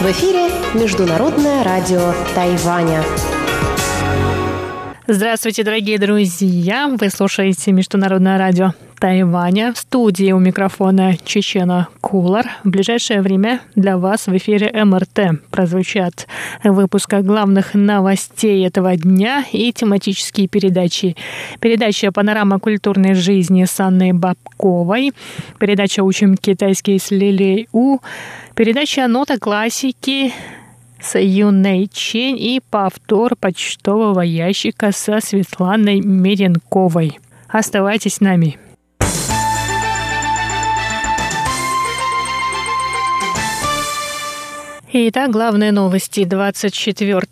В эфире Международное радио Тайваня. Здравствуйте, дорогие друзья! Вы слушаете Международное радио Тайваня. В студии у микрофона Чечена Кулар. В ближайшее время для вас в эфире МРТ прозвучат выпуска главных новостей этого дня и тематические передачи. Передача «Панорама культурной жизни» с Анной Бабковой. Передача «Учим китайский с Лилией У». Передача «Нота классики» с Юной Чень и повтор почтового ящика со Светланой Меренковой. Оставайтесь с нами. Итак, главные новости 24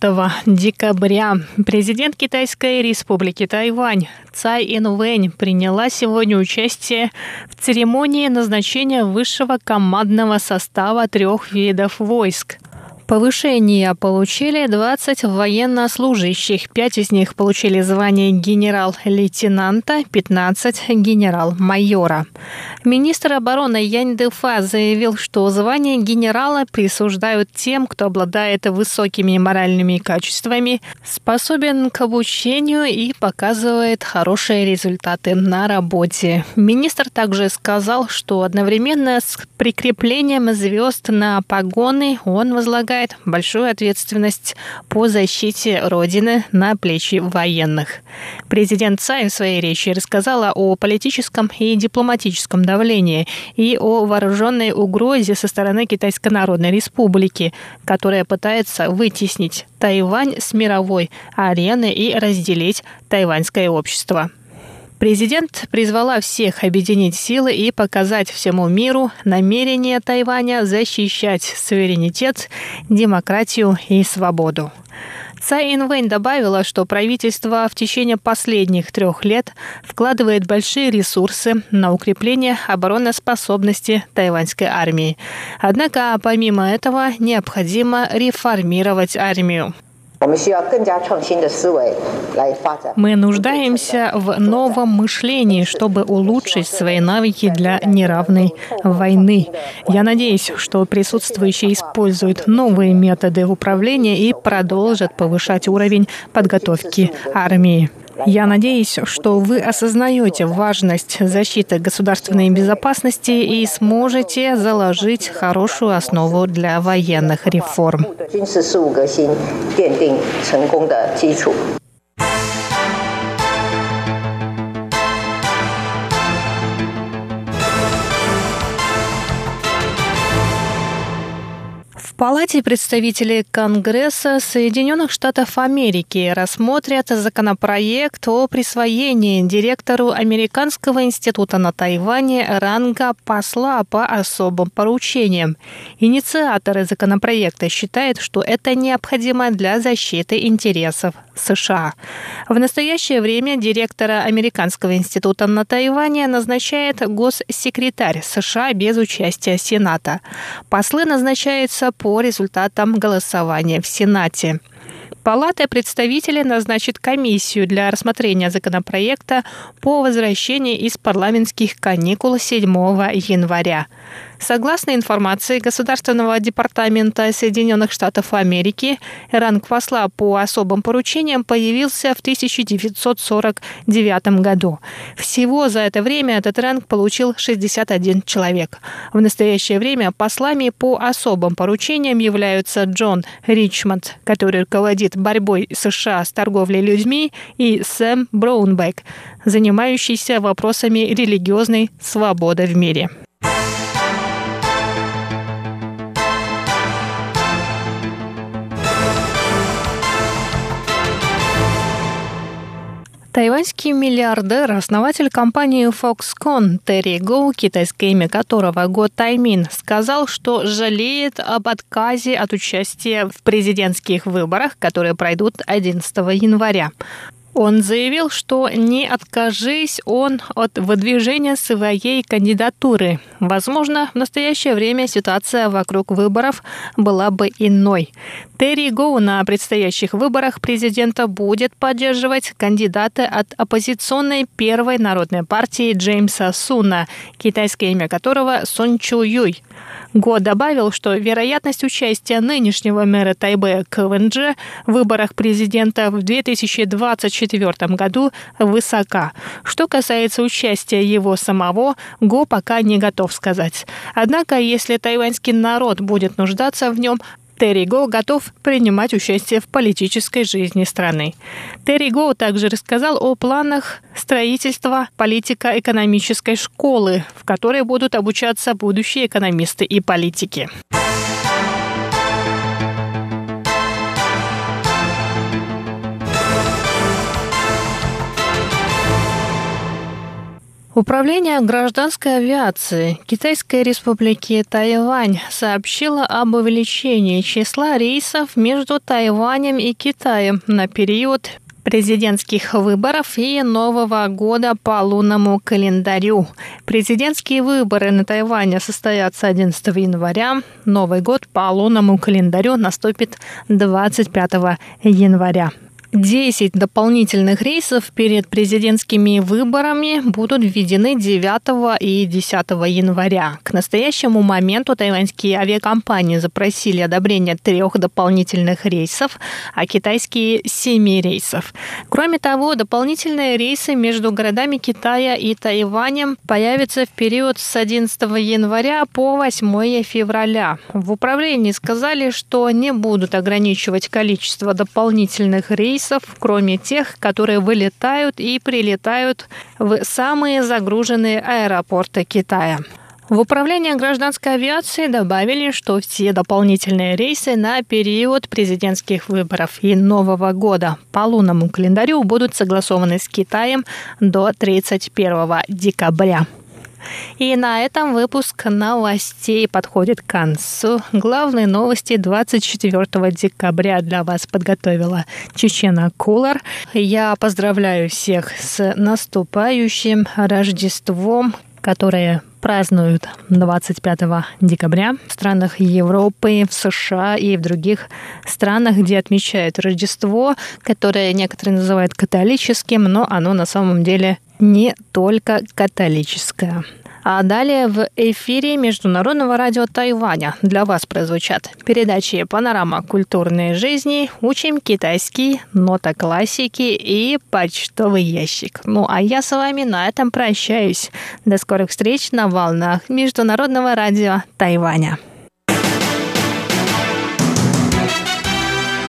декабря. Президент Китайской республики Тайвань Цай Инвэнь приняла сегодня участие в церемонии назначения высшего командного состава трех видов войск – Повышение получили 20 военнослужащих. Пять из них получили звание генерал-лейтенанта, 15 – генерал-майора. Министр обороны Янь Дефа заявил, что звание генерала присуждают тем, кто обладает высокими моральными качествами, способен к обучению и показывает хорошие результаты на работе. Министр также сказал, что одновременно с прикреплением звезд на погоны он возлагает возлагает большую ответственность по защите Родины на плечи военных. Президент Цай в своей речи рассказала о политическом и дипломатическом давлении и о вооруженной угрозе со стороны Китайской Народной Республики, которая пытается вытеснить Тайвань с мировой арены и разделить тайваньское общество. Президент призвала всех объединить силы и показать всему миру намерение Тайваня защищать суверенитет, демократию и свободу. Цай Инвэнь добавила, что правительство в течение последних трех лет вкладывает большие ресурсы на укрепление обороноспособности тайваньской армии. Однако, помимо этого, необходимо реформировать армию. Мы нуждаемся в новом мышлении, чтобы улучшить свои навыки для неравной войны. Я надеюсь, что присутствующие используют новые методы управления и продолжат повышать уровень подготовки армии. Я надеюсь, что вы осознаете важность защиты государственной безопасности и сможете заложить хорошую основу для военных реформ. Палате представителей Конгресса Соединенных Штатов Америки рассмотрят законопроект о присвоении директору Американского института на Тайване ранга посла по особым поручениям. Инициаторы законопроекта считают, что это необходимо для защиты интересов США. В настоящее время директора Американского института на Тайване назначает госсекретарь США без участия Сената. Послы назначаются по по результатам голосования в Сенате. Палата представителей назначит комиссию для рассмотрения законопроекта по возвращении из парламентских каникул 7 января. Согласно информации Государственного департамента Соединенных Штатов Америки, ранг посла по особым поручениям появился в 1949 году. Всего за это время этот ранг получил 61 человек. В настоящее время послами по особым поручениям являются Джон Ричмонд, который руководит борьбой США с торговлей людьми, и Сэм Браунбек, занимающийся вопросами религиозной свободы в мире. Тайваньский миллиардер, основатель компании Foxconn Терри Гоу, китайское имя которого Го Таймин, сказал, что жалеет об отказе от участия в президентских выборах, которые пройдут 11 января. Он заявил, что не откажись он от выдвижения своей кандидатуры. Возможно, в настоящее время ситуация вокруг выборов была бы иной. Терри Гоу на предстоящих выборах президента будет поддерживать кандидата от оппозиционной первой народной партии Джеймса Суна, китайское имя которого Сон Чу Юй. Го добавил, что вероятность участия нынешнего мэра Тайбе КВНЖ в выборах президента в 2024 году высока. Что касается участия его самого, Го пока не готов сказать. Однако, если тайваньский народ будет нуждаться в нем, Терри Го готов принимать участие в политической жизни страны. Терри Го также рассказал о планах строительства политико-экономической школы, в которой будут обучаться будущие экономисты и политики. Управление гражданской авиации Китайской республики Тайвань сообщило об увеличении числа рейсов между Тайванем и Китаем на период президентских выборов и Нового года по лунному календарю. Президентские выборы на Тайване состоятся 11 января. Новый год по лунному календарю наступит 25 января. 10 дополнительных рейсов перед президентскими выборами будут введены 9 и 10 января. К настоящему моменту тайваньские авиакомпании запросили одобрение трех дополнительных рейсов, а китайские – семи рейсов. Кроме того, дополнительные рейсы между городами Китая и Тайванем появятся в период с 11 января по 8 февраля. В управлении сказали, что не будут ограничивать количество дополнительных рейсов рейсов, кроме тех, которые вылетают и прилетают в самые загруженные аэропорты Китая. В управлении гражданской авиации добавили, что все дополнительные рейсы на период президентских выборов и Нового года по лунному календарю будут согласованы с Китаем до 31 декабря. И на этом выпуск новостей подходит к концу. Главные новости 24 декабря для вас подготовила Чечена Кулар. Я поздравляю всех с наступающим Рождеством, которое празднуют 25 декабря в странах Европы, в США и в других странах, где отмечают Рождество, которое некоторые называют католическим, но оно на самом деле не только католическое. А далее в эфире Международного радио Тайваня для вас прозвучат передачи «Панорама культурной жизни», «Учим китайский», «Нота классики» и «Почтовый ящик». Ну а я с вами на этом прощаюсь. До скорых встреч на волнах Международного радио Тайваня.